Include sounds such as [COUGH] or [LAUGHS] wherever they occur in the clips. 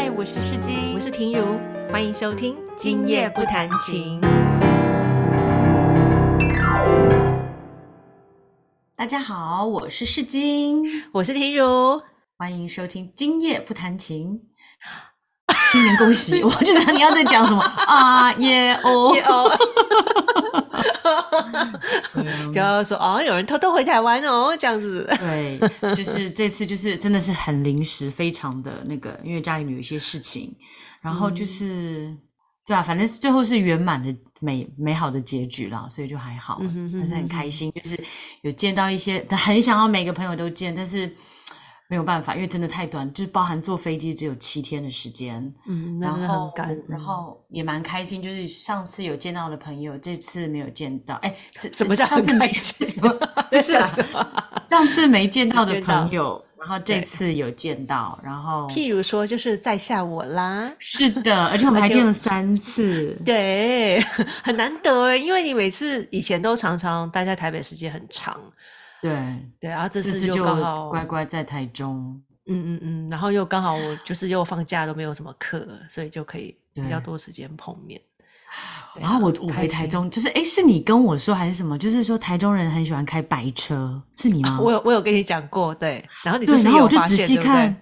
嗨，我是世金，我是婷如，欢迎收听《今夜不弹琴》。大家好，我是世金，我是婷如，欢迎收听《今夜不弹琴》。新年恭喜！[LAUGHS] 我就知道你要在讲什么啊耶哦 [LAUGHS] 耶哦，就要说哦，有人偷偷回台湾哦，这样子。对，就是这次就是真的是很临时，非常的那个，因为家里面有一些事情，然后就是对啊，反正最后是圆满的美美好的结局了，所以就还好，但是很开心，就是有见到一些很想要每个朋友都见，但是。没有办法，因为真的太短，就是包含坐飞机只有七天的时间。嗯，然后，然后也蛮开心，就是上次有见到的朋友，这次没有见到。哎，什么叫很开心？[LAUGHS] 不 [LAUGHS] 是啊，[LAUGHS] 上次没见到的朋友，然后这次有见到，然后譬如说，就是在下我啦。是的，而且我们还见了三次。对，很难得，因为你每次以前都常常待在台北，时间很长。对对，然后这次就刚好乖乖在台中，嗯嗯嗯，然后又刚好我就是又放假都没有什么课，所以就可以比较多时间碰面。然后我我回台中，就是哎，是你跟我说还是什么？就是说台中人很喜欢开白车，是你吗？我有我有跟你讲过，对。然后你对，然后我就仔细看，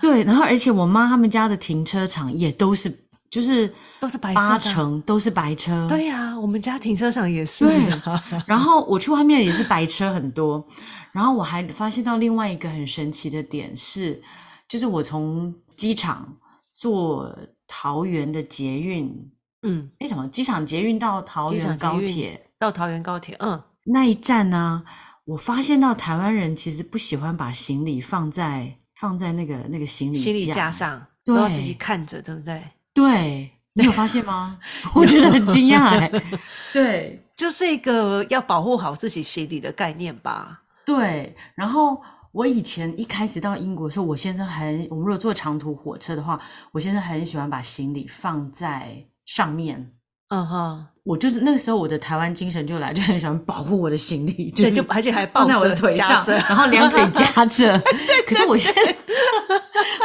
对，然后而且我妈他们家的停车场也都是。就是都是白八成都是白车，对呀，我们家停车场也是。对，然后我去外面也是白车很多，然后我还发现到另外一个很神奇的点是，就是我从机场坐桃园的捷运，嗯，哎什么机场捷运到桃园高铁，到桃园高铁，嗯，那一站呢，我发现到台湾人其实不喜欢把行李放在放在那个那个行李行李架上，都要自己看着，对不对？对，你有发现吗？[LAUGHS] 我觉得很惊讶。[LAUGHS] 对，就是一个要保护好自己行李的概念吧。对，然后我以前一开始到英国的时候，我先生很，我们如果坐长途火车的话，我先生很喜欢把行李放在上面。嗯哼，我就是那个时候我的台湾精神就来，就很喜欢保护我的行李，对，就而且还放在我的腿上，然后两腿夹着。[LAUGHS] 对，可是我现在，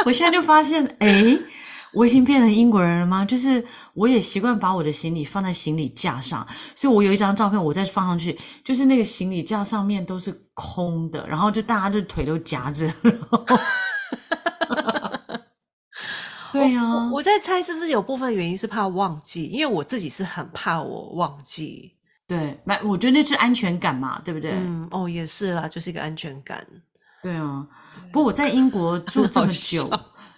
我现在就发现，哎。我已经变成英国人了吗？就是我也习惯把我的行李放在行李架上，所以我有一张照片，我再放上去，就是那个行李架上面都是空的，然后就大家就腿都夹着。[LAUGHS] 对呀，我在猜是不是有部分原因是怕忘记，因为我自己是很怕我忘记。对，那我觉得那是安全感嘛，对不对？嗯，哦，也是啦，就是一个安全感。对啊，不过我在英国住这么久。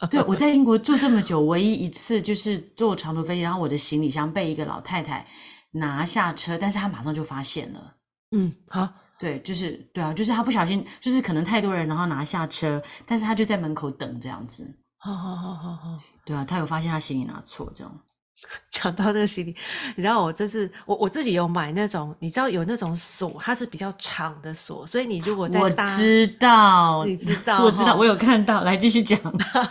[LAUGHS] 对，我在英国住这么久，唯一一次就是坐长途飞机，然后我的行李箱被一个老太太拿下车，但是她马上就发现了。嗯，好，对，就是对啊，就是她不小心，就是可能太多人，然后拿下车，但是她就在门口等这样子。好好好好好，对啊，她有发现她行李拿错这样。[LAUGHS] 讲到这个行李，你知道我这次我我自己有买那种，你知道有那种锁，它是比较长的锁，所以你如果在我知道，你知道，我知道，我有看到，来继续讲。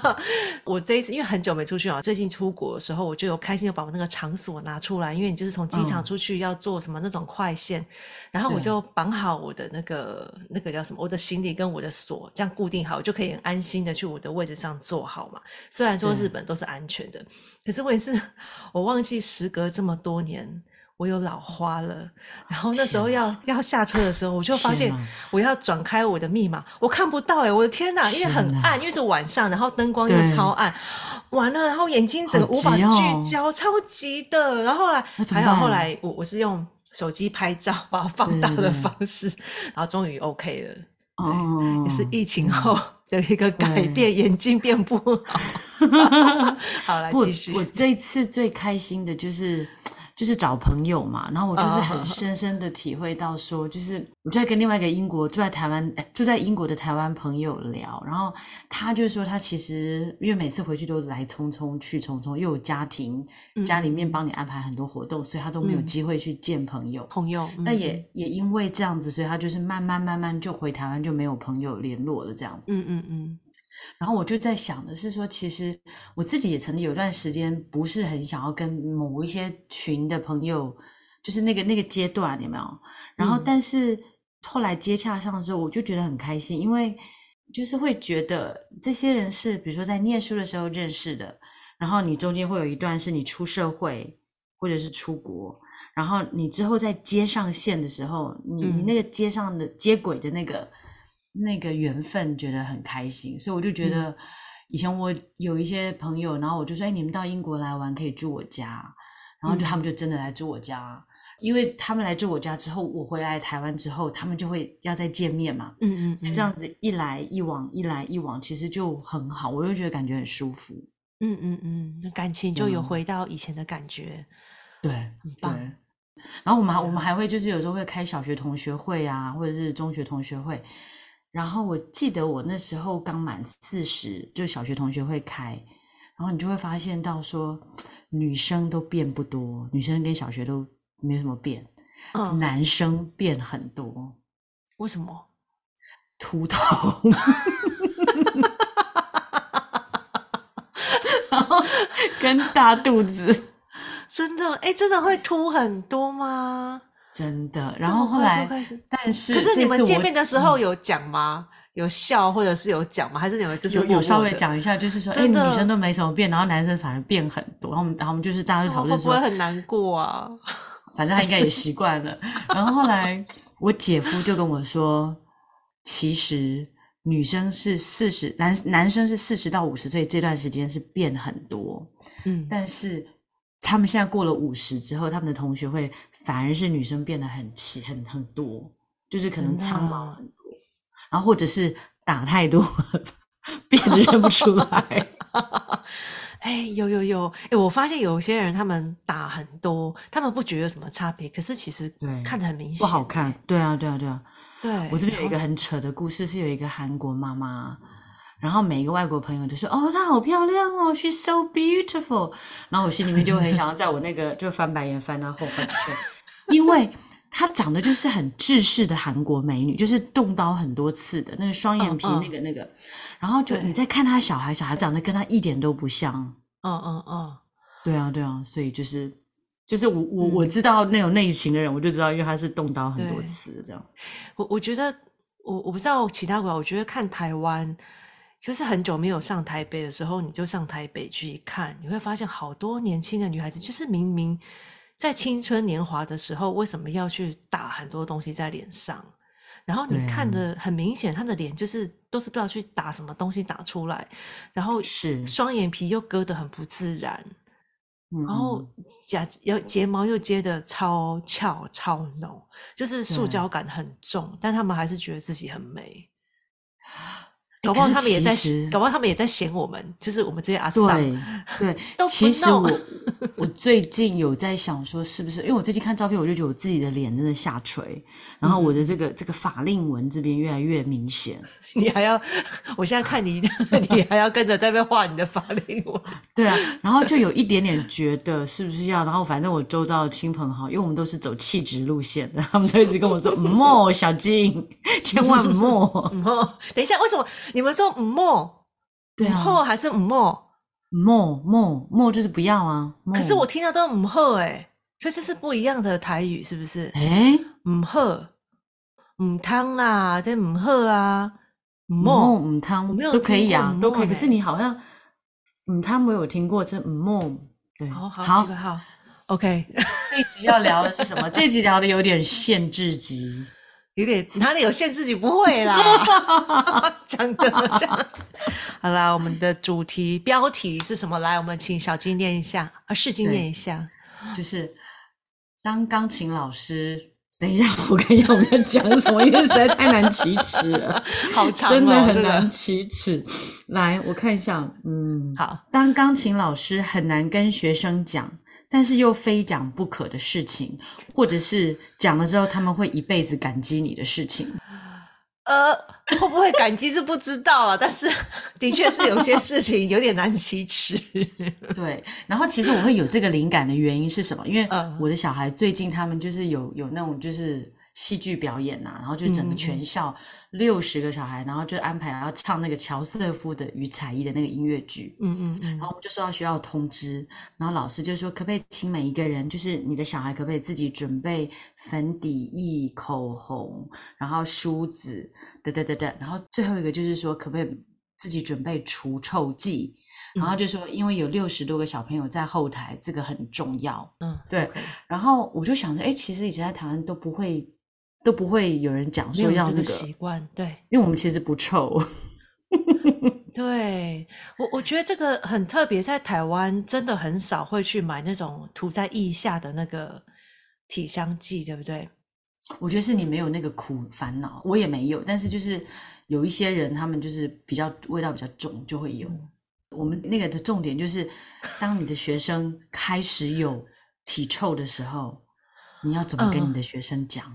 [LAUGHS] 我这一次因为很久没出去啊，最近出国的时候，我就有开心的把我那个长锁拿出来，因为你就是从机场出去要做什么那种快线，然后我就绑好我的那个那个叫什么，我的行李跟我的锁这样固定好，我就可以很安心的去我的位置上坐好嘛。虽然说日本都是安全的，可是我也是。我忘记时隔这么多年，我有老花了。然后那时候要要下车的时候，我就发现我要转开我的密码，我看不到哎，我的天哪！因为很暗，因为是晚上，然后灯光又超暗，完了，然后眼睛整个无法聚焦，超级的。然后后来还好，后来我我是用手机拍照，把它放大的方式，然后终于 OK 了。对，也是疫情后。的一个改变，眼睛变不好。[LAUGHS] 好，来继续。我这一次最开心的就是。就是找朋友嘛，然后我就是很 [LAUGHS] 深深的体会到说，就是我就在跟另外一个英国住在台湾，住在英国的台湾朋友聊，然后他就说他其实因为每次回去都来匆匆去匆匆，又有家庭，家里面帮你安排很多活动，所以他都没有机会去见朋友。朋友，那也也因为这样子，所以他就是慢慢慢慢就回台湾就没有朋友联络了这样。嗯嗯嗯。然后我就在想的是说，其实我自己也曾经有段时间不是很想要跟某一些群的朋友，就是那个那个阶段有没有？然后但是后来接洽上之后，我就觉得很开心，因为就是会觉得这些人是，比如说在念书的时候认识的，然后你中间会有一段是你出社会或者是出国，然后你之后在接上线的时候，你你那个接上的接轨的那个那个缘分，觉得很开心，所以我就觉得以前我有一些朋友，然后我就说，哎，你们到英国来玩可以住我家，然后就他们就真的来住我家。因为他们来住我家之后，我回来台湾之后，他们就会要再见面嘛。嗯嗯，这样子一来一往，一来一往，其实就很好，我就觉得感觉很舒服。嗯嗯嗯，感情就有回到以前的感觉。对，很棒。然后我们还我们还会就是有时候会开小学同学会啊，或者是中学同学会。然后我记得我那时候刚满四十，就小学同学会开，然后你就会发现到说，女生都变不多，女生跟小学都。没什么变，男生变很多，为什么？秃头，然后跟大肚子，真的哎，真的会秃很多吗？真的。然后后来，但是可是你们见面的时候有讲吗？有笑或者是有讲吗？还是你们就是有有稍微讲一下，就是说，哎，女生都没什么变，然后男生反而变很多。然后我们，然后我们就是大家就讨论说，会很难过啊。[LAUGHS] 反正他应该也习惯了。然后后来我姐夫就跟我说，其实女生是四十，男男生是四十到五十岁这段时间是变很多，嗯，但是他们现在过了五十之后，他们的同学会反而是女生变得很奇很很多，就是可能苍毛很多，然后或者是打太多，变得认不出来。[LAUGHS] 哎，有有有，哎，我发现有些人他们打很多，他们不觉得有什么差别，可是其实看得很明显，不好看。对啊，对啊，对啊。对我这边有一个很扯的故事，是有一个韩国妈妈，然后每一个外国朋友都说：“哦，她好漂亮哦，she's so beautiful。”然后我心里面就很想要在我那个就翻白眼翻到后半圈，因为她长得就是很制式的韩国美女，就是动刀很多次的那个双眼皮，那个那个。然后就你在看她小孩，小孩长得跟她一点都不像。嗯嗯嗯，对啊对啊，所以就是就是我我我知道那种内情的人，我就知道，因为他是动刀很多次这样。我我觉得我我不知道其他国家，我觉得看台湾就是很久没有上台北的时候，你就上台北去看，你会发现好多年轻的女孩子，就是明明在青春年华的时候，为什么要去打很多东西在脸上？然后你看的很明显，他的脸就是都是不知道去打什么东西打出来，然后是双眼皮又割的很不自然，然后假要睫毛又接的超翘超浓，就是塑胶感很重，但他们还是觉得自己很美。搞不好他们也在，搞不好他们也在嫌我们，就是我们这些阿桑。[LAUGHS] 对对，其实我 [LAUGHS] 我最近有在想说，是不是因为我最近看照片，我就觉得我自己的脸真的下垂，然后我的这个这个法令纹这边越来越明显。[LAUGHS] 你还要，我现在看你，你还要跟着在那边画你的法令纹。对啊，然后就有一点点觉得是不是要，然后反正我周遭的亲朋好，因为我们都是走气质路线的，他们都一直跟我说：“莫小金，千万莫莫。”等一下，为什么你们说莫？对啊，莫还是莫？莫莫莫就是不要啊。可是我听到都唔好哎，所以这是不一样的台语，是不是？哎，唔好，唔汤啦，这唔好啊。莫唔汤都可以啊，都可以。可是你好像，嗯，他没有听过这莫，对，好好好，OK。[LAUGHS] 这一集要聊的是什么？这一集聊的有点限制级，有点哪里有限制级？不会啦，[LAUGHS] 讲的像。好啦，我们的主题标题是什么？来，我们请小金念一下，啊，世金念一下，就是当钢琴老师。等一下，我看一下我们要讲什么，因为实在太难启齿了，[LAUGHS] 好长，哦真的很难启齿。来，我看一下，嗯，好。当钢琴老师很难跟学生讲，但是又非讲不可的事情，或者是讲了之后他们会一辈子感激你的事情。呃，会不会感激是不知道啊，但是的确是有些事情有点难启齿。[LAUGHS] 对，然后其实我会有这个灵感的原因是什么？因为我的小孩最近他们就是有有那种就是戏剧表演呐、然后就整个全校六十个小孩，然后就安排要唱那个乔瑟夫的与彩衣的那个音乐剧。嗯嗯嗯然后我们就收到学校的通知，然后老师就说，可不可以请每一个人，就是你的小孩，可不可以自己准备粉底液、口红，然后梳子，等等等等。然后最后一个就是说，可不可以自己准备除臭剂？然后就说，因为有六十多个小朋友在后台，这个很重要。嗯，对然后我就想着，哎，其实以前在台湾都不会，都不会有人讲说要那个，习惯，对。因为我们其实不臭。对我，我觉得这个很特别，在台湾真的很少会去买那种涂在腋下的那个体香剂，对不对？我觉得是你没有那个苦烦恼，我也没有，但是就是有一些人，他们就是比较味道比较重，就会有。我们那个的重点就是，当你的学生开始有体臭的时候，你要怎么跟嗯你的学生讲？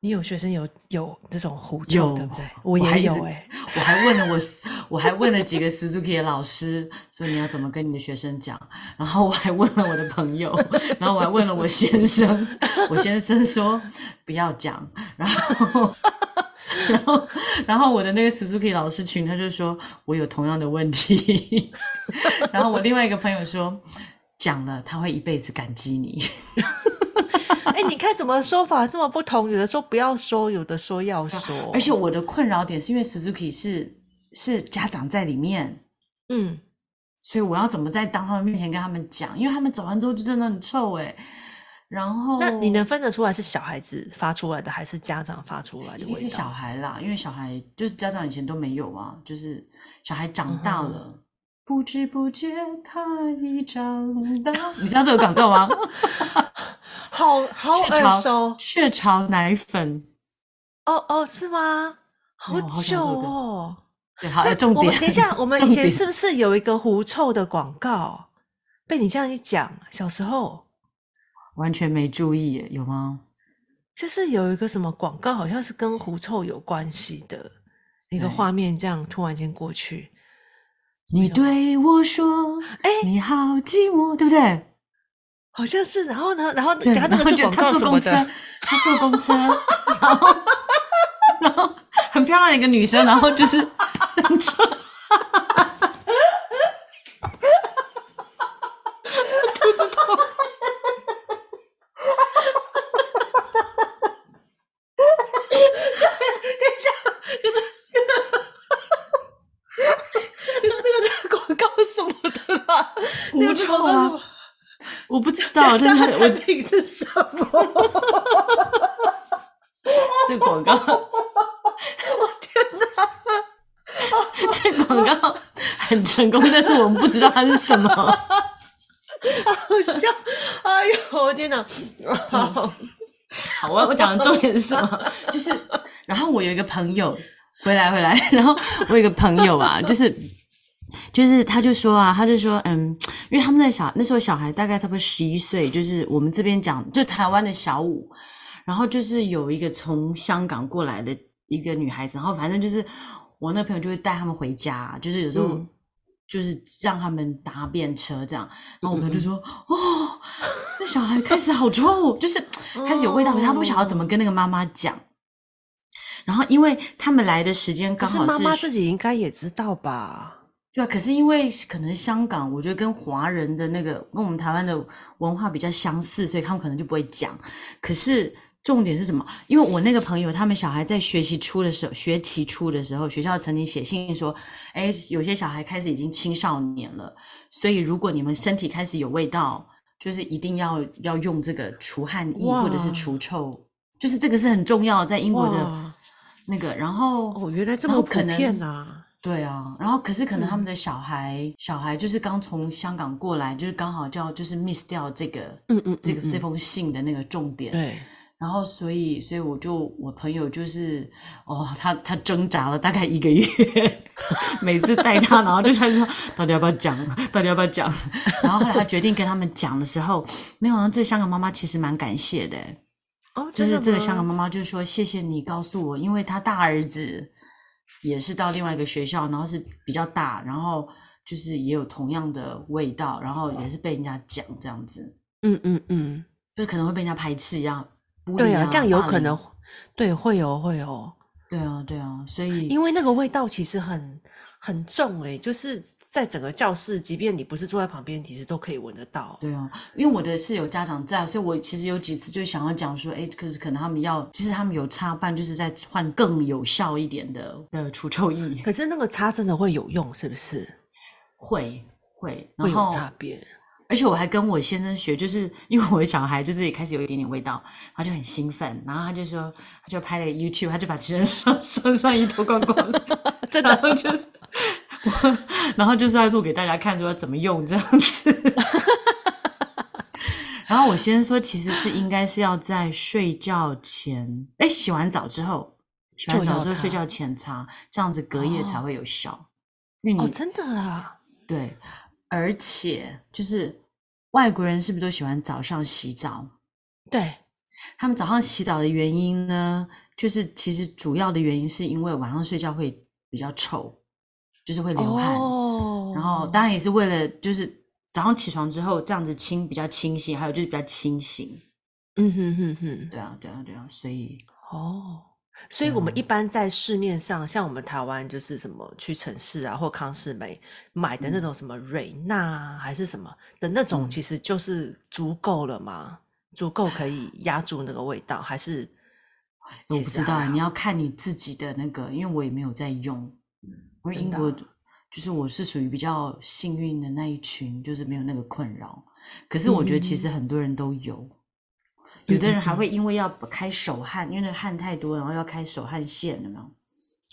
你有学生有有这种狐臭，有对不对？我也有哎、我还问了我，我还问了几个 Suzuki 的老师，说你要怎么跟你的学生讲。然后我还问了我的朋友，然后我还问了我先生，我先生说不要讲。然后，然后，然后我的那个 Suzuki 老师群他就说我有同样的问题。[LAUGHS] 然后我另外一个朋友说讲了他会一辈子感激你。[LAUGHS] 哎、你看怎么说法这么不同？有的说不要说，有的说要说，而且我的困扰点是因为 Suzuki 是是家长在里面。嗯，所以我要怎么在当他们面前跟他们讲？因为他们走完之后就真的很臭哎、然后那你能分得出来是小孩子发出来的，还是家长发出来的味一定是小？孩啦，因为小孩就是家长以前都没有啊，就是小孩长大了，不知不觉他已长大。[LAUGHS] 你知道这个广告吗？好好耳熟雀巢奶粉，哦哦，是吗？好久哦。对，好，呃重点我们。等一下，[LAUGHS] 我们以前是不是有一个狐臭的广告？被你这样一讲，小时候完全没注意耶，有吗？就是有一个什么广告，好像是跟狐臭有关系的一个对画面，这样突然间过去。你对我说，哎你好寂寞，对不对？好像是，然后呢，然后他那然后就他坐公车他坐公车，然后然后很漂亮的一个女生，然后就是 [LAUGHS] 很臭，那个这个广告是什么的啦？那个狐臭啊我不知道，[LAUGHS] 但是我产品是什么？[LAUGHS] 这个广告，[LAUGHS] 这个广告很成功，但是我们不知道它是什么。好笑！哎呦，我天哪！好好，我我讲的重点是什么？就是，然后我有一个朋友回来回来，然后我有一个朋友啊，就是就是他就说啊，他就说，嗯，因为他们的小那时候小孩大概差不多十一岁，就是我们这边讲就台湾的小五，然后就是有一个从香港过来的一个女孩子，然后反正就是我那朋友就会带他们回家，就是有时候。嗯就是让他们搭便车这样，然后我朋友就说：“哦，那小孩开始好臭，[LAUGHS] 就是开始有味道，可是他不晓得怎么跟那个妈妈讲。然后因为他们来的时间刚好妈妈自己应该也知道吧？对啊，可是因为可能香港，我觉得跟华人的那个跟我们台湾的文化比较相似，所以他们可能就不会讲。可是重点是什么？因为我那个朋友，他们小孩在学习初的时候，学期初的时候，学校曾经写信说，哎，有些小孩开始已经青少年了，所以如果你们身体开始有味道，就是一定要要用这个除汗液或者是除臭，就是这个是很重要，在英国的那个。然后哦，原来这么普遍呐！对啊，然后可是可能他嗯。们的小孩，小孩就是刚从香港过来，就是刚好叫就是 miss 掉这个，嗯嗯这个嗯。嗯这封信的那个重点。对，然后所以所以我就我朋友就是哦，他他挣扎了大概一个月，[LAUGHS] 每次带他，然后就他说到底要不要讲，到底要不要讲，然后后来他决定跟他们讲的时候，没有这香港妈妈其实蛮感谢的，哦，就是这个香港妈妈就是说谢谢你告诉我，因为他大儿子也是到另外一个学校，然后是比较大，然后就是也有同样的味道，然后也是被人家讲这样子，嗯嗯嗯，就是可能会被人家排斥一样，对啊，这样有可能，对，会有会有，对啊，对啊，所以因为那个味道其实很很重诶、就是在整个教室，即便你不是坐在旁边，其实都可以闻得到。对啊，因为我的是有家长在，所以我其实有几次就想要讲说，哎，可是可能他们要，其实他们有插班，就是在换更有效一点的的除臭液，可是那个擦真的会有用，是不是？会会，会有然后差别。而且我还跟我先生学，就是 [LAUGHS] 因为我的小孩就是也开始有一点点味道，他就很兴奋，然后他就说，他就拍了 YouTube，他就把全身上 [LAUGHS] 上上衣脱光光，真的就是我，然后就是要录给大家看，说要怎么用这样子。[LAUGHS] 然后我先说，其实是应该是要在睡觉前，哎，洗完澡之后，洗完澡之后睡觉前擦，这样子隔夜才哦会有效。因为你、哦，真的啊，对，而且就是外国人是不是都喜欢早上洗澡？对，他们早上洗澡的原因呢，就是其实主要的原因是因为晚上睡觉会比较臭，就是会流汗，哦，然后当然也是为了就是早上起床之后这样子清比较清醒，还有就是比较清醒。嗯哼哼哼，对啊，对啊，对啊，所以哦，所以我们一般在市面上，像我们台湾就是什么屈臣氏啊或康士美买的那嗯种什么瑞娜啊还是什么的那种，嗯其实就是足够了吗？足够可以压住那个味道，还是我不知道你要看你自己的那个，因为我也没有在用。因为真的啊英国就是我是属于比较幸运的那一群，就是没有那个困扰。可是我觉得其实很多人都有，有的人还会因为要开手汗，因为那个汗太多，然后要开手汗腺，有没有？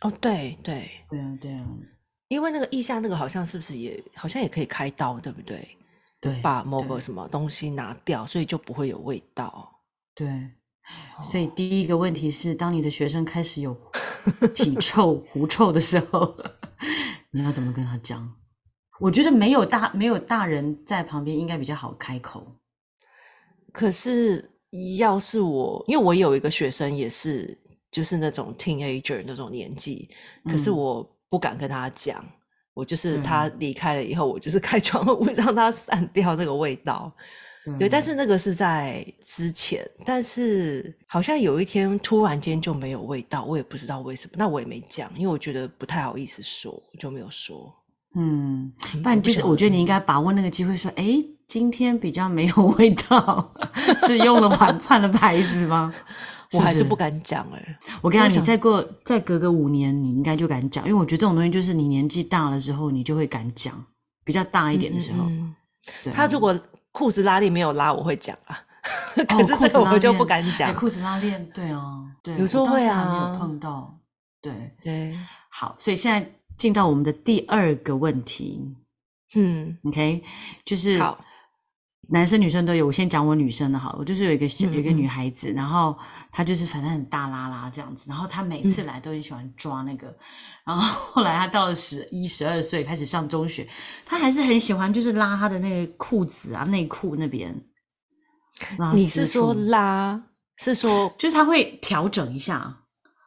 哦，对对，对啊，对啊，因为那个腋下那个好像是不是也好像也可以开刀，对不对？对，把某对个什么东西拿掉，所以就不会有味道。对。所以第一个问题是，当你的学生开始有 [LAUGHS] 体臭、狐臭的时候，你要怎么跟他讲？我觉得没有大没有大人在旁边，应该比较好开口。可是要是我，因为我有一个学生也是，就是那种 teenager 那种年纪，可是嗯我不敢跟他讲，我就是他离开了以后，我就是开窗户 [LAUGHS] 让他散掉那个味道。对，但是那个是在之前，但是好像有一天突然间就没有味道，我也不知道为什么，那我也没讲，因为我觉得不太好意思说，我就没有说。嗯，嗯不然就是我觉得你应该把握那个机会说，哎，今天比较没有味道，[LAUGHS] 是用了换 [LAUGHS] 换了牌子吗？[LAUGHS] 我还是不敢讲哎、我跟你讲，你再过再隔个五年，你应该就敢讲，因为我觉得这种东西就是你年纪大了之后，你就会敢讲。比较大一点的时候，嗯他如果裤子拉链没有拉，我会讲啊。哦 [LAUGHS] 可是这个我就链不敢讲哎。裤子拉链，对啊，对，有时候会我倒是还没啊有碰到。对，对，好，所以现在进到我们的第二个问题嗯，，OK，就是好男生女生都有。我先讲我女生的好了，我就是有一个小有一个女孩子，然后她就是反正很大拉拉这样子，然后她每嗯次来都很喜欢抓那个，然后后来她到了十一十二岁开始上中学，她还是很喜欢就是拉她的那个裤子啊内裤那边。你是说拉？是说就是她会调整一下，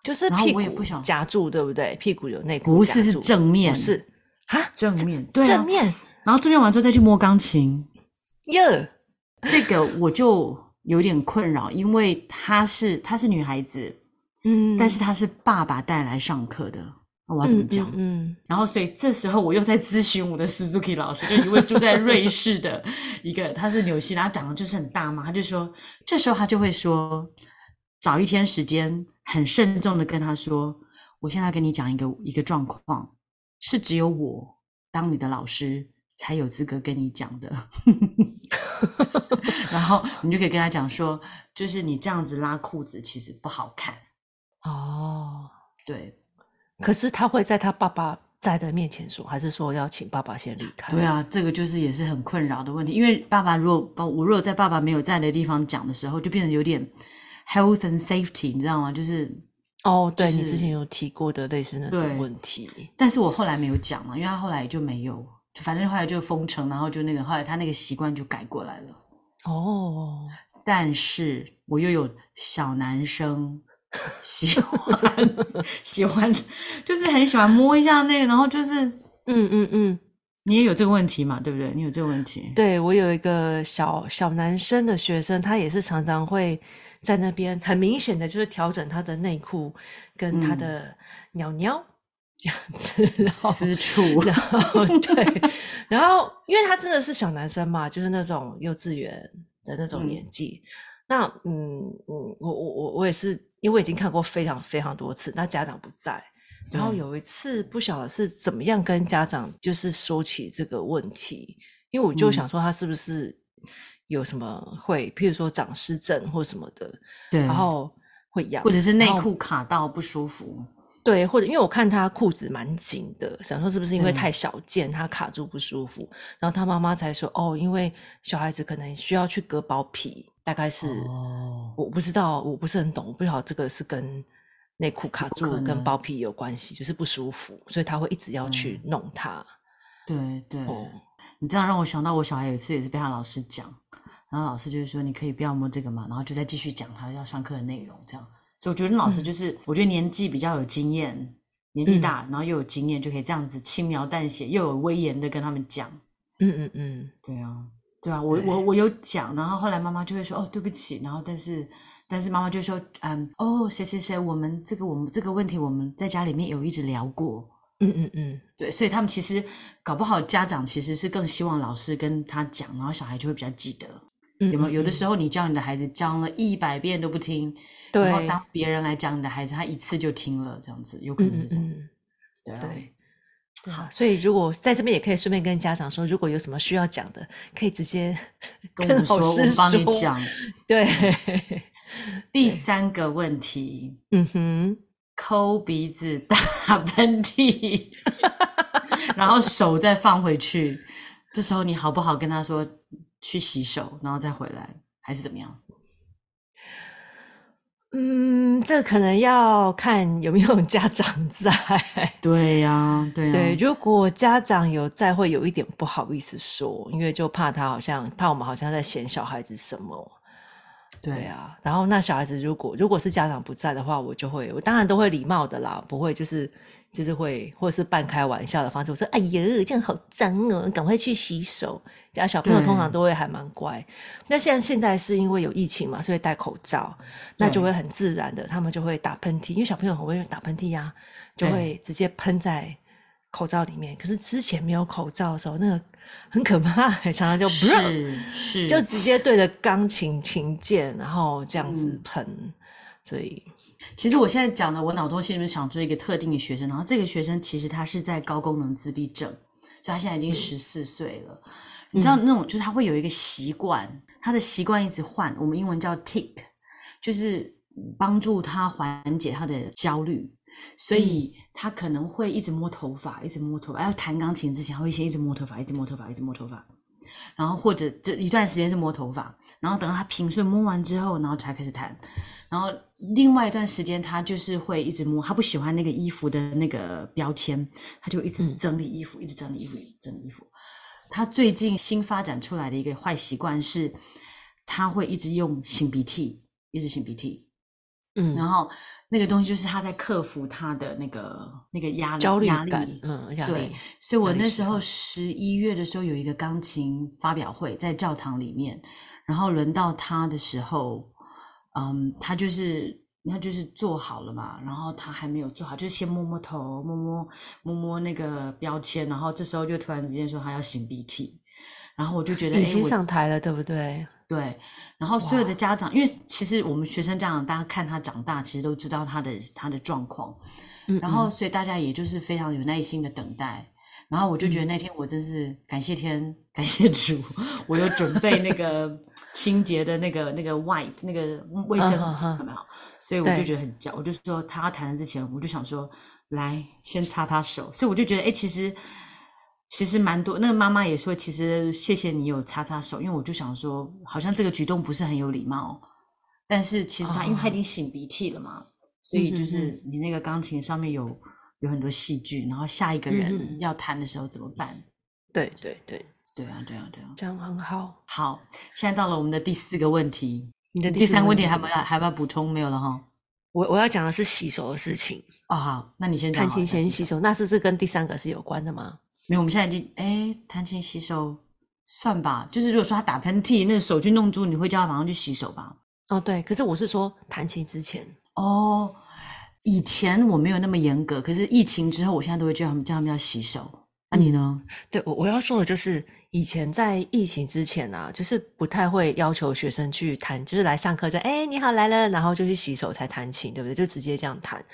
就是屁股我也不想夹住，对不对？屁股有内裤不是是正面，是啊？正面，对啊正面然后正面完之后再去摸钢琴，耶，这个我就有点困扰，因为她是她是女孩子，嗯。但是她是爸爸带来上课的，那我要怎么讲？嗯，然后，所以这时候我又在咨询我的 Suzuki 老师，就一位住在瑞士的一个，他是纽西兰，他长得就是很大嘛，他就说，这时候他就会说，找一天时间，很慎重的跟他说，我现在跟你讲一个一个状况，是只有我当你的老师才有资格跟你讲的，[LAUGHS] 然后你就可以跟他讲说，就是你这样子拉裤子其实不好看，哦。对。可是他会在他爸爸在的面前说，还是说要请爸爸先离开？对，啊，这个就是也是很困扰的问题，因为爸爸如果把我如果在爸爸没有在的地方讲的时候，就变得有点 health and safety，你知道吗？就是，哦，对、就是你之前有提过的类似那对种问题，但是我后来没有讲嘛，因为他后来就没有，就反正后来就封城，然后就那个后来他那个习惯就改过来了。哦，但是我又有小男生 [LAUGHS] 喜欢喜欢，就是很喜欢摸一下那个，然后就是嗯嗯嗯，你也有这个问题嘛？对不对？你有这个问题？对我有一个小小男生的学生，他也是常常会在那边很明显的就是调整他的内裤跟他的鸟鸟这样子，然后私处，然后对，然后因为他真的是小男生嘛，就是那种幼稚园的那种嗯年纪。那嗯嗯，我我我我也是，因为我已经看过非常非常多次，那家长不在。然后有一次不晓得是怎么样跟家长就是说起这个问题，因为我就嗯想说他是不是有什么会，譬如说长湿疹或什么的，对，然后会痒，或者是内裤卡到不舒服，对，或者因为我看他裤子蛮紧的，想说是不是因为太小件，他卡住不舒服，然后他妈妈才说哦，因为小孩子可能需要去割包皮，大概是、哦，我不知道，我不是很懂，我不晓得这个是跟内裤卡住跟包皮有关系，就是不舒服，所以他会一直要去弄它。对对，哦，你这样让我想到我小孩有一次也是被他老师讲，然后老师就是说你可以不要摸这个嘛，然后就再继续讲他要上课的内容，这样。所以我觉得老师嗯。就是，我觉得年纪比较有经验，年纪嗯。大，然后又有经验，就可以这样子轻描淡写，又有威严的跟他们讲。嗯嗯嗯，对啊，对啊，我我我有讲，然后后来妈妈就会说哦对不起，然后但是但是妈妈就说嗯哦谁谁谁，我们这个我们这个问题我们在家里面有一直聊过，嗯嗯嗯，对，所以他们其实搞不好家长其实是更希望老师跟他讲，然后小孩就会比较记得。嗯有没有？有的嗯时候你教你的孩子教了一百遍都不听，然后对，当别人来讲你的孩子，他一次就听了，这样子有可嗯能是这样。嗯嗯，对啊，所以如果在这边也可以顺便跟家长说，如果有什么需要讲的，可以直接跟我们说，我们帮你说讲。对，[LAUGHS] 第三个问题，嗯哼，抠鼻子、打喷嚏，[LAUGHS] 然后手再放回去，这时候你好不好跟他说去洗手，然后再回来，还是怎么样？嗯，这可能要看有没有家长在。[LAUGHS] 对呀、对呀、对，如果家长有在，会有一点不好意思说，因为就怕他好像怕我们好像在嫌小孩子什么。对啊，然后那小孩子如果如果是家长不在的话，我就会我当然都会礼貌的啦，不会就是就是会或者是半开玩笑的方式，我说哎呀这样好脏哦，赶快去洗手。这样小朋友通常都会还蛮乖。那现在现在是因为有疫情嘛，所以戴口罩，那就对会很自然的，他们就会打喷嚏，因为小朋友很会打喷嚏呀、就对会直接喷在口罩里面。可是之前没有口罩的时候，那个很可怕、常常就是是，就直接对着钢琴琴键，然后这样子嗯喷。所以，其实我现在讲的，我脑中心里面想出一个特定的学生，然后这个学生其实他是在高功能自闭症，所以他现在已经十四岁了。你知道那种就是他会有一个习惯，他的习惯一直换，我们英文叫 tick，就是帮助他缓解他的焦虑。所以他可能会一直摸头发，一直摸头发。要弹钢琴之前，他会先一直摸头发，一直摸头发，一直摸头发。然后或者这一段时间是摸头发，然后等到他平顺摸完之后，然后才开始弹。然后另外一段时间，他就是会一直摸，他不喜欢那个衣服的那个标签，他就一直整理衣服，一直整理衣服，整理衣服。他最近新发展出来的一个坏习惯是，他会一直用擤鼻涕，一直擤鼻涕。嗯，然后那个东西就是他在克服他的那个那个压力焦虑压感力，嗯，压对，，所以我那时候十一月的时候有一个钢琴发表会在教堂里面，然后轮到他的时候，嗯，他就是他就是做好了嘛，然后他还没有做好，就是先摸摸头，摸摸摸摸那个标签，然后这时候就突然之间说他要擤鼻涕，然后我就觉得，哎，已经上台了，对不对？对，然后所有的家长，因为其实我们学生家长，大家看他长大，其实都知道他的他的状况，嗯，然后嗯所以大家也就是非常有耐心的等待。然后我就觉得嗯那天我真是感谢天，感谢主，我有准备那个 [LAUGHS] 清洁的那个那个 wipe 那个卫生纸，嗯哼哼有没有？所以我就对觉得很骄，我就说他要弹之前，我就想说来先擦擦手，所以我就觉得哎，其实其实蛮多。那个妈妈也说，其实谢谢你有擦擦手，因为我就想说，好像这个举动不是很有礼貌，但是其实他、因为他已经擤鼻涕了嘛，所以就是你那个钢琴上面有有很多细菌，然后下一个嗯人要弹的时候怎么办？对对对，对啊，对啊，对啊。这样很好。好，现在到了我们的第四个问题，你的第三个问题还是什么没有还要不要补充？没有了哈。我我要讲的是洗手的事情，哦，好，那你先讲看琴前洗手，那是不是跟第三个是有关的吗？没有，我们现在已经哎，弹琴洗手算吧。就是如果说他打喷嚏，那个手去弄住，你会叫他马上去洗手吧？哦，对。可是我是说弹琴之前哦，以前我没有那么严格，可是疫情之后，我现在都会叫他们叫他们要洗手。那你呢？对我我要说的就是，以前在疫情之前啊，就是不太会要求学生去弹，就是来上课就哎你好来了，然后就去洗手才弹琴，对不对？就直接这样弹。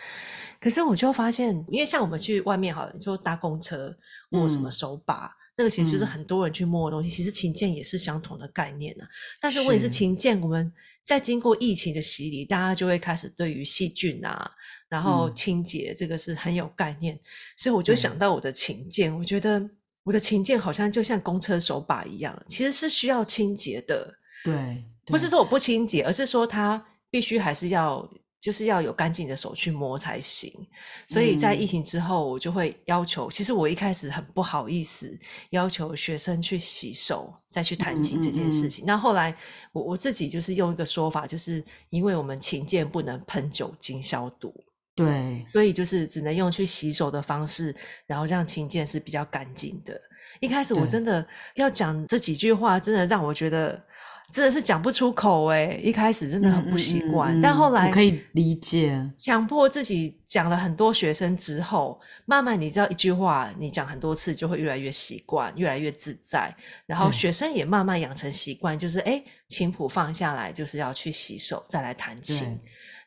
可是我就发现，因为像我们去外面好了，你说搭公车握什么手把，那个其实就是很多人去摸的东西。其实琴键也是相同的概念啊。但是问题是，琴键我们在经过疫情的洗礼，大家就会开始对于细菌啊，然后清洁这个是很有概念。所以我就想到我的琴键，我觉得我的琴键好像就像公车手把一样，其实是需要清洁的。对，不是说我不清洁，而是说它必须还是要。就是要有干净的手去摸才行，所以在疫情之后，我就会要求。其实我一开始很不好意思要求学生去洗手再去弹琴这件事情。那后来我我自己就是用一个说法，就是因为我们琴键不能喷酒精消毒，对，所以就是只能用去洗手的方式，然后让琴键是比较干净的。一开始我真的要讲这几句话，真的让我觉得。真的是讲不出口哎，一开始真的很不习惯，但后来可以理解。强迫自己讲了很多学生之后，慢慢你知道一句话，你讲很多次就会越来越习惯，越来越自在。然后学生也慢慢养成习惯，就是哎，琴谱放下来就是要去洗手，再来弹琴。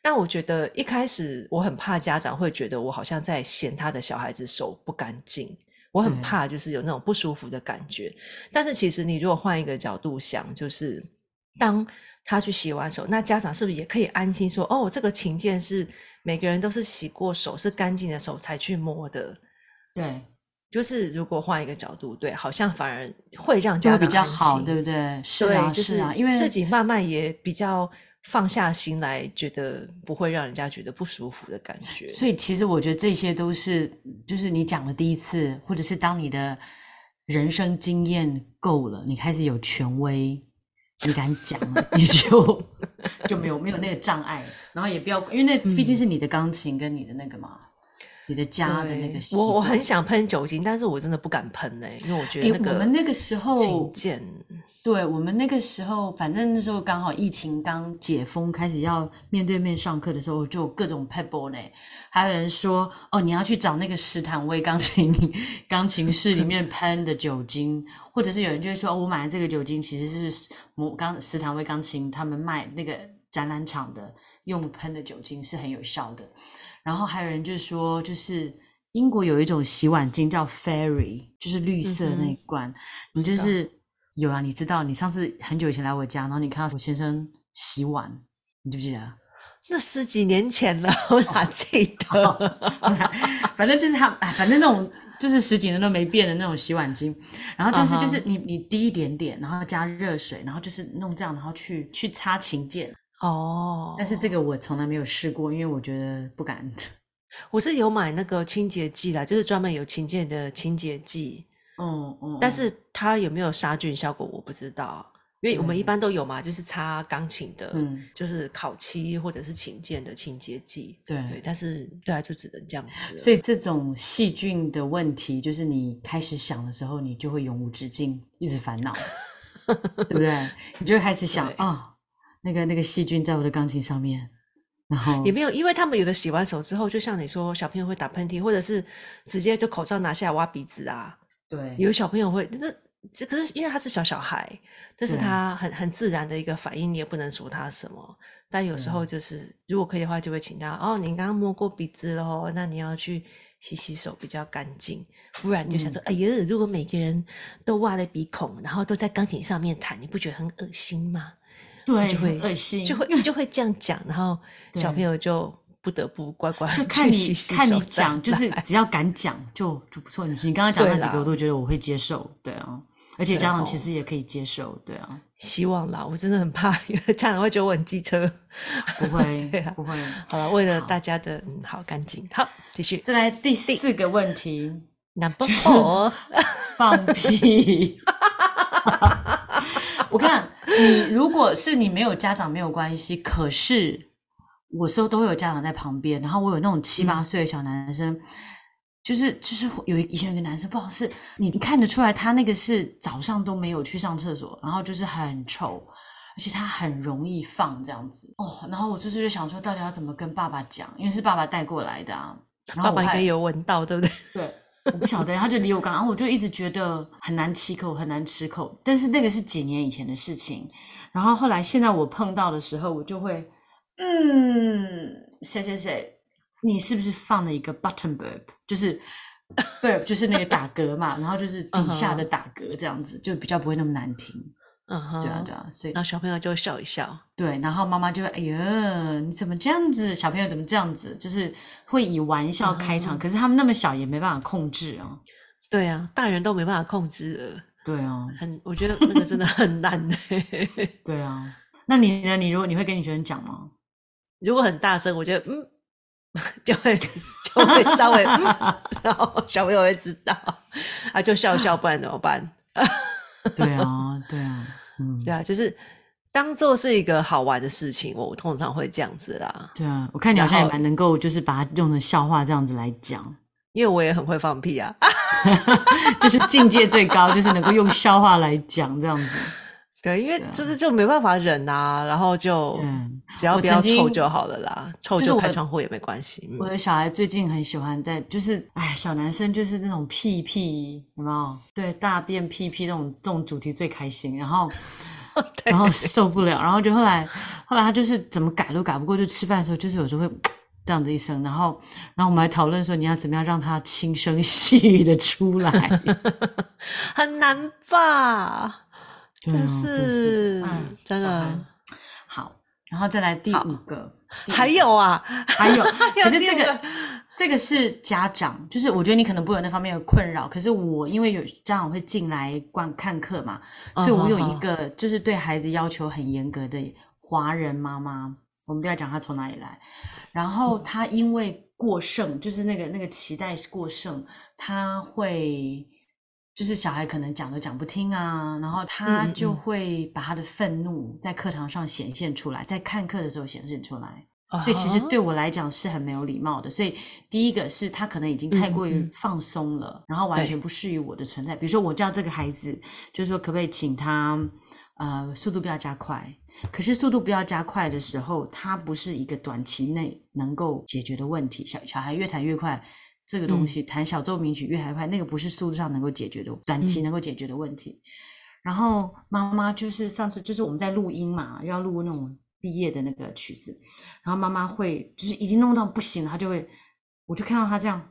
但我觉得一开始我很怕家长会觉得我好像在嫌他的小孩子手不干净，我很怕就是有那种不舒服的感觉。但是其实你如果换一个角度想，就是。当他去洗完手，那家长是不是也可以安心说：“哦，这个琴键是每个人都是洗过手、是干净的手才去摸的？”对，就是如果换一个角度，对，好像反而会让家长比较好，对不对？是啊，是啊，因为自己慢慢也比较放下心来，觉得不会让人家觉得不舒服的感觉。所以，其实我觉得这些都是，就是你讲的第一次，或者是当你的人生经验够了，你开始有权威。你敢讲，你就 [LAUGHS] 就没有没有那个障碍，然后也不要，因为那毕竟是你的钢琴跟你的那个嘛，你的家的那个。我我很想喷酒精，但是我真的不敢喷呢，因为我觉得那个我们那个时候琴键。对我们那个时候，反正那时候刚好疫情刚解封，开始要面对面上课的时候，就各种 pebble 呢。还有人说，哦，你要去找那个史坦威钢琴钢琴室里面喷的酒精，或者是有人就会说，哦，我买的这个酒精其实是摩钢史坦威钢琴他们卖那个展览场的用喷的酒精是很有效的。然后还有人就说，就是英国有一种洗碗巾叫 Fairy，就是绿色那一罐，你就是。有啊，你知道，你上次很久以前来我家，然后你看到我先生洗碗，你记不记得？那十几年前了，我哪记得？反正就是他，反正那种就是十几年都没变的那种洗碗巾。然后，但是就是你你滴一点点，然后加热水，然后就是弄这样，然后去去擦琴键。哦。但是这个我从来没有试过，因为我觉得不敢。[LAUGHS] 我是有买那个清洁剂的，就是专门有琴键的清洁剂。[LAUGHS] 嗯嗯，但是它有没有杀菌效果我不知道，因为我们一般都有嘛，就是擦钢琴的，嗯，就是烤漆或者是琴键的清洁剂，对对，但是对啊，就只能这样子。所以这种细菌的问题，就是你开始想的时候，你就会永无止境，一直烦恼，[LAUGHS] 对不对？你就会开始想啊，那个那个细菌在我的钢琴上面，然后也没有，因为他们有的洗完手之后，就像你说，小朋友会打喷嚏，或者是直接就口罩拿下来挖鼻子啊。对，有小朋友会，那这可是因为他是小小孩，这是他很很自然的一个反应，你也不能说他什么。但有时候就是，如果可以的话，就会请他哦，你刚刚摸过鼻子喽，那你要去洗洗手比较干净。不然就想说，哎呀，如果每个人都挖了鼻孔，然后都在钢琴上面弹，你不觉得很恶心吗？对，就会恶心，就会 [LAUGHS] 就会这样讲，然后小朋友就。不得不乖乖就看你看你讲，就是只要敢讲就就不错。你你刚刚讲那几个，我都觉得我会接受，对啊。而且家长其实也可以接受，对啊。希望啦，我真的很怕，因为家长会觉得我很机车。[LAUGHS] 不会，[LAUGHS] 不会。好了，为了大家的嗯好干净，好继续。再来第四个问题，Number Four，放屁。我看 [LAUGHS] 你如果是你没有家长没有关系，可是。我时候都会有家长在旁边，然后我有那种七八岁的小男生，就是就是有一以前有个男生，不好是你你看得出来，他那个是早上都没有去上厕所，然后就是很臭，而且他很容易放这样子哦。然后我就是就想说，到底要怎么跟爸爸讲？因为是爸爸带过来的啊。爸爸应该有闻到，对不对？对，我不晓得，他就离我刚，然后我就一直觉得很难吃口，很难吃口。但是那个是几年以前的事情，然后后来现在我碰到的时候，我就会，嗯，谁谁谁，你是不是放了一个 button burp，就是 burp 就是那个打嗝嘛，然后就是底下的打嗝这样子，就比较不会那么难听。嗯哼，对啊，对啊，所以然后小朋友就会笑一笑，对，然后妈妈就会，哎呦，你怎么这样子？小朋友怎么这样子？就是会以玩笑开场，可是他们那么小也没办法控制啊。对啊，大人都没办法控制了，对啊，很，我觉得那个真的很难呢。[LAUGHS] 对啊。那你呢？你如果你会跟你学生讲吗？如果很大声，我觉得嗯，[LAUGHS] 就会就会稍微嗯，然后小朋友会知道，啊，就笑笑，[LAUGHS] 不然怎么办？对啊，对啊，嗯，对啊，就是当做是一个好玩的事情，我通常会这样子啦。对啊。我看你好像也蛮能够，就是把它用成笑话这样子来讲，[LAUGHS] 因为我也很会放屁啊，[LAUGHS] 就是境界最高，就是能够用笑话来讲这样子。对，因为就是就没办法忍啊，然后就嗯只要不要臭就好了啦，臭就开窗户也没关系。嗯我的小孩最近很喜欢在，就是哎，小男生就是那种屁屁，有没有？对，大便屁屁这种这种主题最开心，然后 [LAUGHS] 然后受不了，然后就后来后来他就是怎么改都改不过，就吃饭的时候就是有时候会这样的一声，然后然后我们还讨论说你要怎么样让他轻声细语的出来，[LAUGHS] 很难吧？就真是嗯真的好，然后再来第五个，还有啊，还有，[LAUGHS] 可是这个这个是家长，就是我觉得你可能不会有那方面的困扰，可是我因为有家长会进来观看课嘛，所以我有一个就是对孩子要求很严格的华人妈妈，我们不要讲她从哪里来，然后她因为过剩，就是那个那个期待过剩，她会。就是小孩可能讲都讲不听啊，然后他就嗯会把他的愤怒在课堂上显现出来，在看课的时候显现出来。啊所以其实对我来讲是很没有礼貌的。所以第一个是他可能已经太过于放松了，然后完全不适于我的存在。比如说我叫这个孩子，就是说可不可以请他呃速度不要加快？可是速度不要加快的时候，它不是一个短期内能够解决的问题。小小孩越弹越快。这个东西弹小奏鸣曲越弹越快，那个不是速度上能够解决的，短期嗯能够解决的问题。然后妈妈就是上次就是我们在录音嘛，要录那种毕业的那个曲子，然后妈妈会就是已经弄到不行了，她就会，我就看到她这样，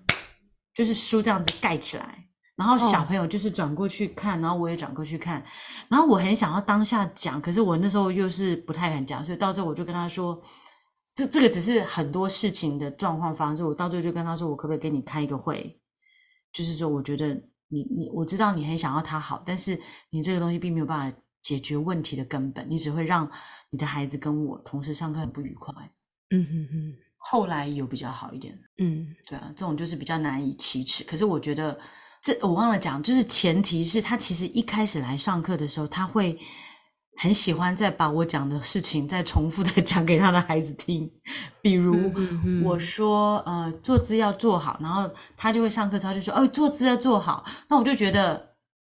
就是书这样子盖起来，然后小哦朋友就是转过去看，然后我也转过去看，然后我很想要当下讲，可是我那时候又是不太敢讲，所以到最后我就跟他说。这这个只是很多事情的状况发生，所以我到最后就跟他说，我可不可以跟你开一个会？就是说，我觉得你你我知道你很想要他好，但是你这个东西并没有办法解决问题的根本，你只会让你的孩子跟我同时上课很不愉快。嗯哼哼，后来有比较好一点，嗯对啊，这种就是比较难以启齿。可是我觉得这我忘了讲，就是前提是他其实一开始来上课的时候，他会很喜欢再把我讲的事情再重复的 [LAUGHS] 讲给他的孩子听。比如我说，呃，坐姿要做好，然后他就会上课之后就说，哦，坐姿要做好。那我就觉得。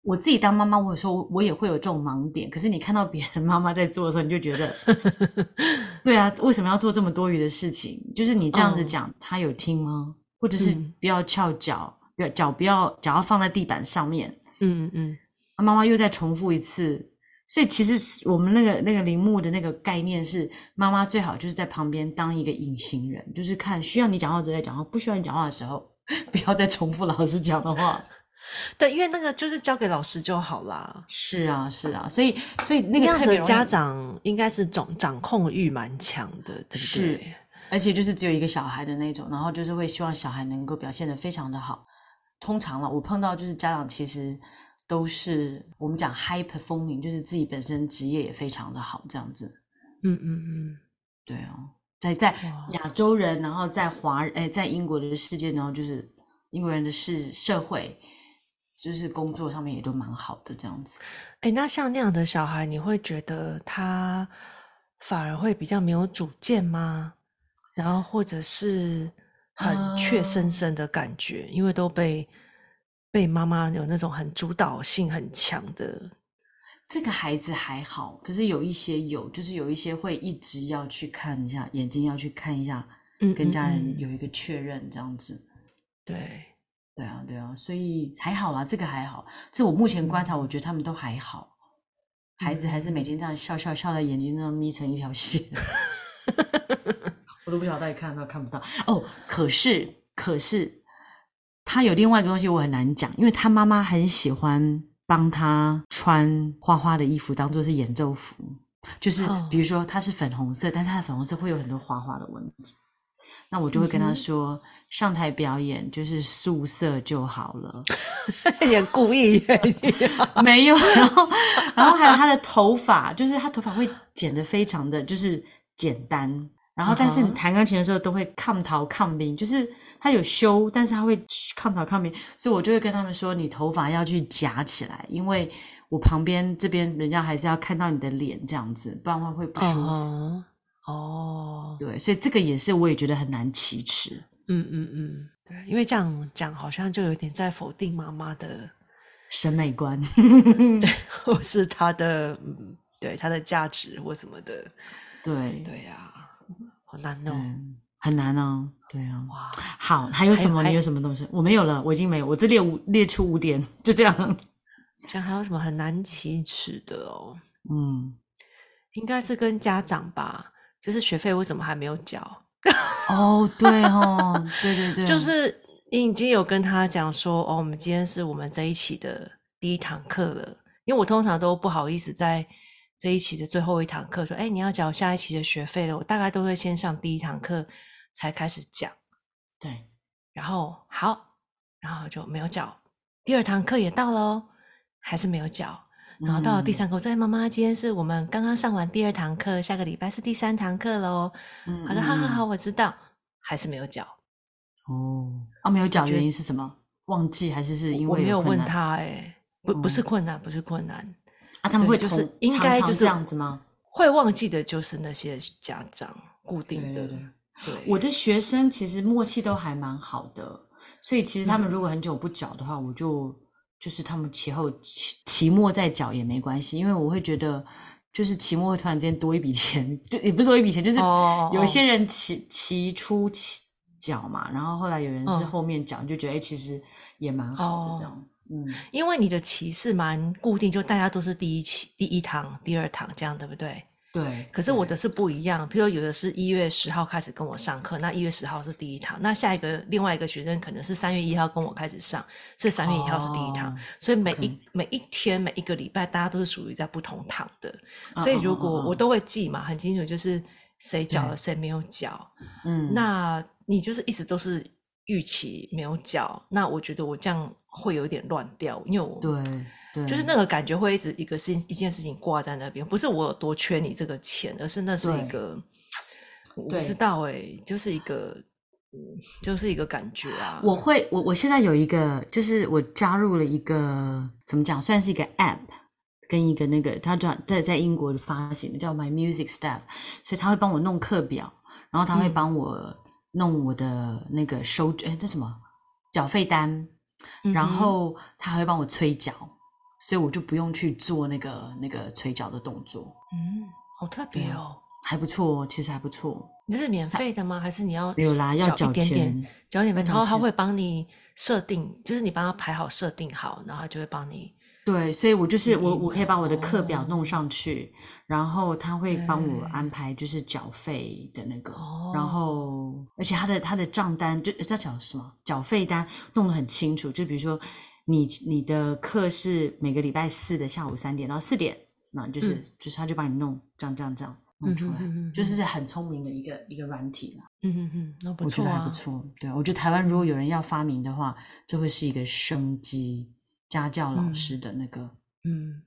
我自己当妈妈，我有时候我也会有这种盲点。可是你看到别人 [LAUGHS] 妈妈在做的时候，你就觉得，[LAUGHS] 对啊，为什么要做这么多余的事情？就是你这样子嗯讲，他有听吗？或者是嗯不要翘脚，不要脚不要脚要放在地板上面。嗯嗯啊妈妈又再重复一次，所以其实我们那个那个铃木的那个概念是，妈妈最好就是在旁边当一个隐形人，就是看需要你讲话的时候在讲话，不需要你讲话的时候，[LAUGHS] 不要再重复老师讲的话。[LAUGHS] 对，因为那个就是交给老师就好啦。是啊，是啊，所以所以那个特别家长应该是掌掌控欲蛮强的，对不是对？而且就是只有一个小孩的那种，然后就是会希望小孩能够表现得非常的好。通常了，我碰到就是家长其实都是我们讲 high performing，就是自己本身职业也非常的好，这样子。嗯嗯嗯，对哦，在在哇亚洲人，然后在华哎，在英国的世界，然后就是英国人的是社会，就是工作上面也都蛮好的这样子。哎，那像那样的小孩，你会觉得他反而会比较没有主见吗？然后或者是很怯生生的感觉，因为都被被妈妈有那种很主导性很强的。这个孩子还好，可是有一些有，就是有一些会一直要去看一下，眼睛要去看一下，嗯跟家人有一个确认，这样子。对，对啊，对啊，所以还好啦，这个还好。这我目前观嗯察，我觉得他们都还好。孩子还是每天这样笑笑笑的，眼睛那样眯成一条线，[LAUGHS] 我都不晓得到底看得到看不到。哦，可是可是他有另外一个东西我很难讲，因为他妈妈很喜欢帮他穿花花的衣服，当做是演奏服。就是哦比如说它是粉红色，但是它的粉红色会有很多花花的纹理。那我就会跟他说，上台表演就是素色就好了。[LAUGHS] 也故意耶 [LAUGHS] 没有，然后，然后还有他的头发，就是他头发会剪得非常的就是简单，然后但是你弹钢琴的时候都会抗逃抗冰，就是他有修，但是他会抗逃抗冰，所以我就会跟他们说，你头发要去夹起来，因为我旁边这边人家还是要看到你的脸这样子，不然的话会不舒服。哦哦，对，所以这个也是我也觉得很难启齿。嗯嗯嗯，对，因为这样讲好像就有点在否定妈妈的，审美观，[LAUGHS] 或是她的嗯，对她的价值或什么的。对对呀、好难哦。嗯，很难哦，对啊。哇，好，还有什么？你有什么东西？我没有了，我已经没有，我这列五列出五点，就这样。[LAUGHS] 像还有什么很难启齿的哦？嗯，应该是跟家长吧，就是学费为什么还没有缴？哦，对哦，对对对，就是你已经有跟他讲说，哦，我们今天是我们这一期的第一堂课了，因为我通常都不好意思在这一期的最后一堂课说，哎，你要缴下一期的学费了，我大概都会先上第一堂课才开始讲，对，然后好，然后就没有缴，第二堂课也到了哦，还是没有缴。然后到了第嗯三课，我说：“哎，妈妈，今天是我们刚刚上完第二堂课，下个礼拜是第三堂课喽。”嗯，他说：“嗯嗯好好好，我知道。”还是没有缴。哦，啊，没有缴原因是什么？忘记还是是因为我没有问他哎、不不是哦困难，不是困难，啊？他们会就是应该就是这样子吗？会忘记的就是那些家长固定的。对我的学生其实默契都还蛮好的，所以其实他嗯们如果很久不缴的话，我就就是他们期后期期末再缴也没关系，因为我会觉得就是期末会突然间多一笔钱，就也不是多一笔钱，就是有一些人期期初期缴嘛，然后后来有人是嗯后面缴，你就觉得哎、其实也蛮好的这样，嗯，因为你的期是蛮固定，就大家都是第一期、第一堂、第二堂这样，对不对？对。可是我的是不一样，譬如说有的是一月十号开始跟我上课，那一月十号是第一堂，那下一个另外一个学生可能是三月一号跟我开始上，所以三月一号是第一堂，哦所以每一每一天每一个礼拜大家都是属于在不同堂的，嗯所以如果我都会记嘛，很清楚，就是谁缴了对。谁没有缴，嗯，那你就是一直都是预期没有缴，那我觉得我这样会有一点乱掉，因为我对对，就是那个感觉会一直一个事一件事情挂在那边，不是我有多缺你这个钱，而是那是一对个我不知道哎、就是一个嗯，就是一个感觉啊。我会，我我现在有一个，就是我加入了一个怎么讲，算是一个 app，跟一个那个，他叫在在英国发行的叫 My Music Staff，所以他会帮我弄课表，然后他会嗯帮我弄我的那个收，哎、这什么缴费单，然后他还会帮我催脚，所以我就不用去做那个那个催脚的动作，嗯，好特别哦。还不错哦，其实还不错。你这是免费的吗？还是你要没有啦要缴缴一点点钱，缴一点钱然后他会帮你设定，就是你帮他排好设定好，然后他就会帮你。对，所以我就是我，嗯我可以把我的课表哦弄上去，然后他会帮我安排就是缴费的那个，哦。然后而且他的他的账单就在缴什么缴费单弄得很清楚，就比如说你你的课是每个礼拜四的下午三点到四点，那就是、嗯就是他就帮你弄这样这样这样弄出来，嗯哼哼哼就是很聪明的一个一个软体了，嗯嗯嗯，那不我觉错啊，得还不错。对，我觉得台湾如果有人要发明的话，这会是一个生机，家教老嗯师的那个。嗯，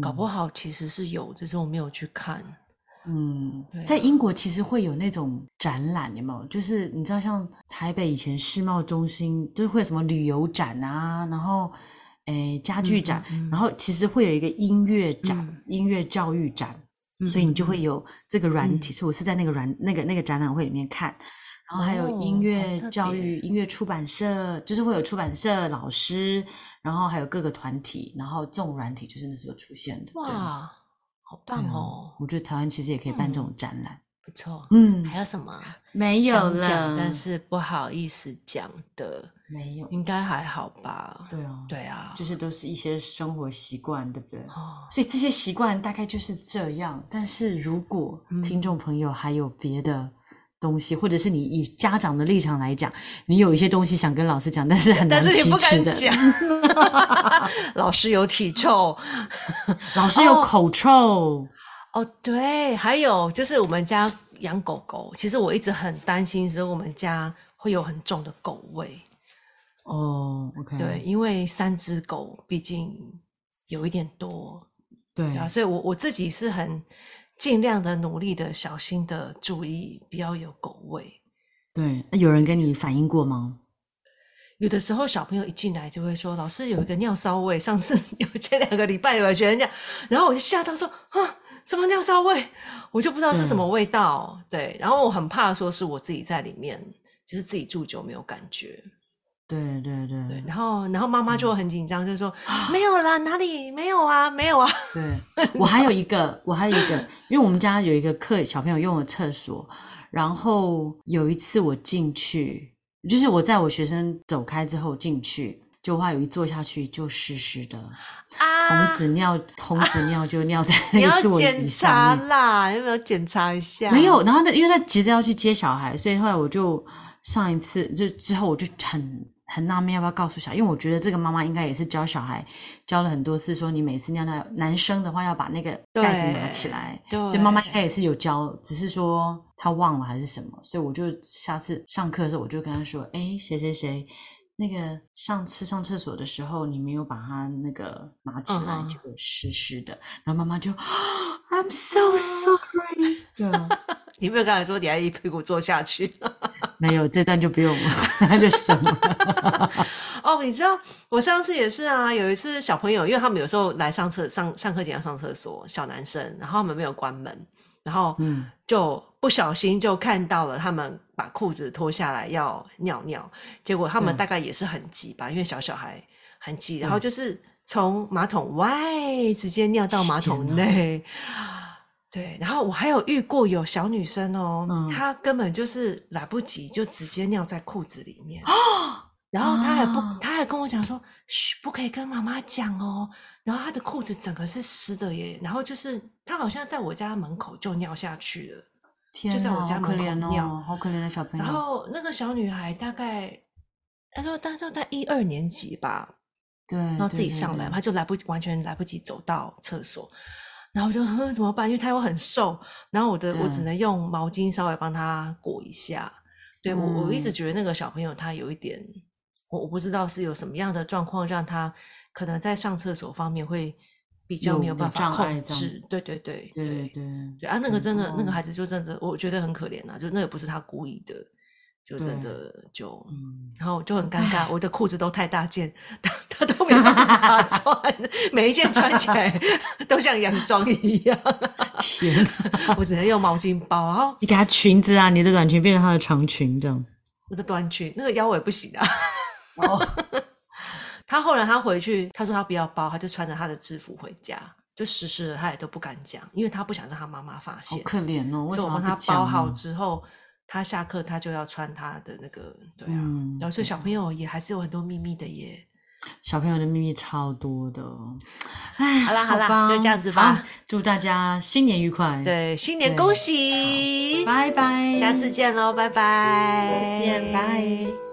搞嗯不好其实是有，只是我没有去看。嗯，在啊英国其实会有那种展览，有没有？就是你知道，像台北以前世贸中心，就是会有什么旅游展啊，然后诶家具展，嗯嗯然后其实会有一个音乐展、嗯音乐教育展，嗯所以你就会嗯有这个软体。嗯所以我是在那个软那个那个展览会里面看，然后还有音乐教育、音乐出版社，就是会有出版社老师，然后还有各个团体，然后这种软体就是那时候出现的。对哇，好棒哦，我觉得台湾其实也可以办这种展览。不错。嗯，还有什么没有了，但是不好意思讲的？没有。应该还好吧？对啊，对啊，就是都是一些生活习惯，对不对？哦，所以这些习惯大概就是这样。但是如果嗯听众朋友还有别的东西，或者是你以家长的立场来讲，你有一些东西想跟老师讲，但是很难启齿的，[LAUGHS] 老师有体臭。[LAUGHS] 老师有哦口臭。哦，对，还有就是我们家养狗狗，其实我一直很担心，说我们家会有很重的狗味。哦，OK，对，因为三只狗毕竟有一点多，对对啊，所以我我自己是很尽量的努力的小心的注意，不要有狗味。对，那有人跟你反映过吗？有的时候小朋友一进来就会说：“老师有一个尿骚味。”上次 [LAUGHS] 有前两个礼拜有个学生这样，然后我就吓到说：“啊，什么尿骚味？”我就不知道是什么味道。对，然后我很怕说是我自己在里面，就是自己住久没有感觉。对对对对，然后然后妈妈就很紧张，就说：“没有啦，哪里没有啊？没有啊。对，[LAUGHS] 我还有一个，我还有一个，因为我们家有一个客小朋友用的厕所，然后有一次我进去，就是我在我学生走开之后进去，就话有一坐下去就湿湿的，”啊童子尿，童子 [LAUGHS] 尿就尿在你要那个座检椅查上面。啦，有没有检查一下？没有，然后呢，因为他急着要去接小孩，所以后来我就上一次就之后我就很很纳闷要不要告诉小孩，因为我觉得这个妈妈应该也是教小孩教了很多次，说你每次尿尿，男生的话要把那个盖子拿起来，对所以妈妈应该也是有教，只是说她忘了还是什么，所以我就下次上课的时候我就跟她说，哎，谁谁谁。那个上次上厕所的时候，你没有把它那个拿起来，嗯哼结果湿湿的，然后妈妈就，[GASPS] I'm so sorry。对啊，[LAUGHS] 你没有刚才说，你还一屁股坐下去。[LAUGHS] 没有这段就不用了，[LAUGHS] 那就省了。哦，你知道我上次也是啊，有一次小朋友，因为他们有时候来上厕上上课前要上厕所，小男生，然后他们没有关门，然后嗯就不小心就看到了他们把裤子脱下来要尿尿，结果他们大概也是很急吧，因为小小孩很急，然后就是从马桶外直接尿到马桶内。对，然后我还有遇过有小女生哦，嗯她根本就是来不及，就直接尿在裤子里面。[GASPS] 然后她还不，啊她还跟我讲说，嘘，不可以跟妈妈讲哦。然后她的裤子整个是湿的耶，然后就是她好像在我家门口就尿下去了。天就在我家门口怜尿哦，好可怜的小朋友。然后那个小女孩大概，她说大概在一二年级吧，对，然后自己上来，对她就来不及，完全来不及走到厕所。然后我就呵怎么办？因为他又很瘦，然后我的我只能用毛巾稍微帮他裹一下。对我我一直嗯觉得那个小朋友他有一点，我我不知道是有什么样的状况让他可能在上厕所方面会比较没有有办法控制。对对对对对对对啊，那个嗯真的，那个哦孩子就真的，我觉得很可怜啊，就那个不是他故意的，就真的就，嗯，然后就很尴尬，我的裤子都太大件，[LAUGHS] 他他都没办法穿，每一件穿起来 [LAUGHS] 都像洋装一样，天 [LAUGHS] 哪，我只能用毛巾包，然后你给他裙子啊，你的短裙变成他的长裙这样。我的短裙那个腰围不行啊。哦，他后来他回去，他说他不要包，他就穿着他的制服回家，就湿湿的，他也都不敢讲，因为他不想让他妈妈发好现。可怜哦，所以我帮他包好之后，他下课他就要穿他的那个，对啊，嗯然后所以小朋友也还是有很多秘密的耶。小朋友的秘密超多的哦。哎，好啦好啦吧就这样子吧祝大家新年愉快。，对，新年恭喜，拜拜，下次见喽，拜拜，下次见拜。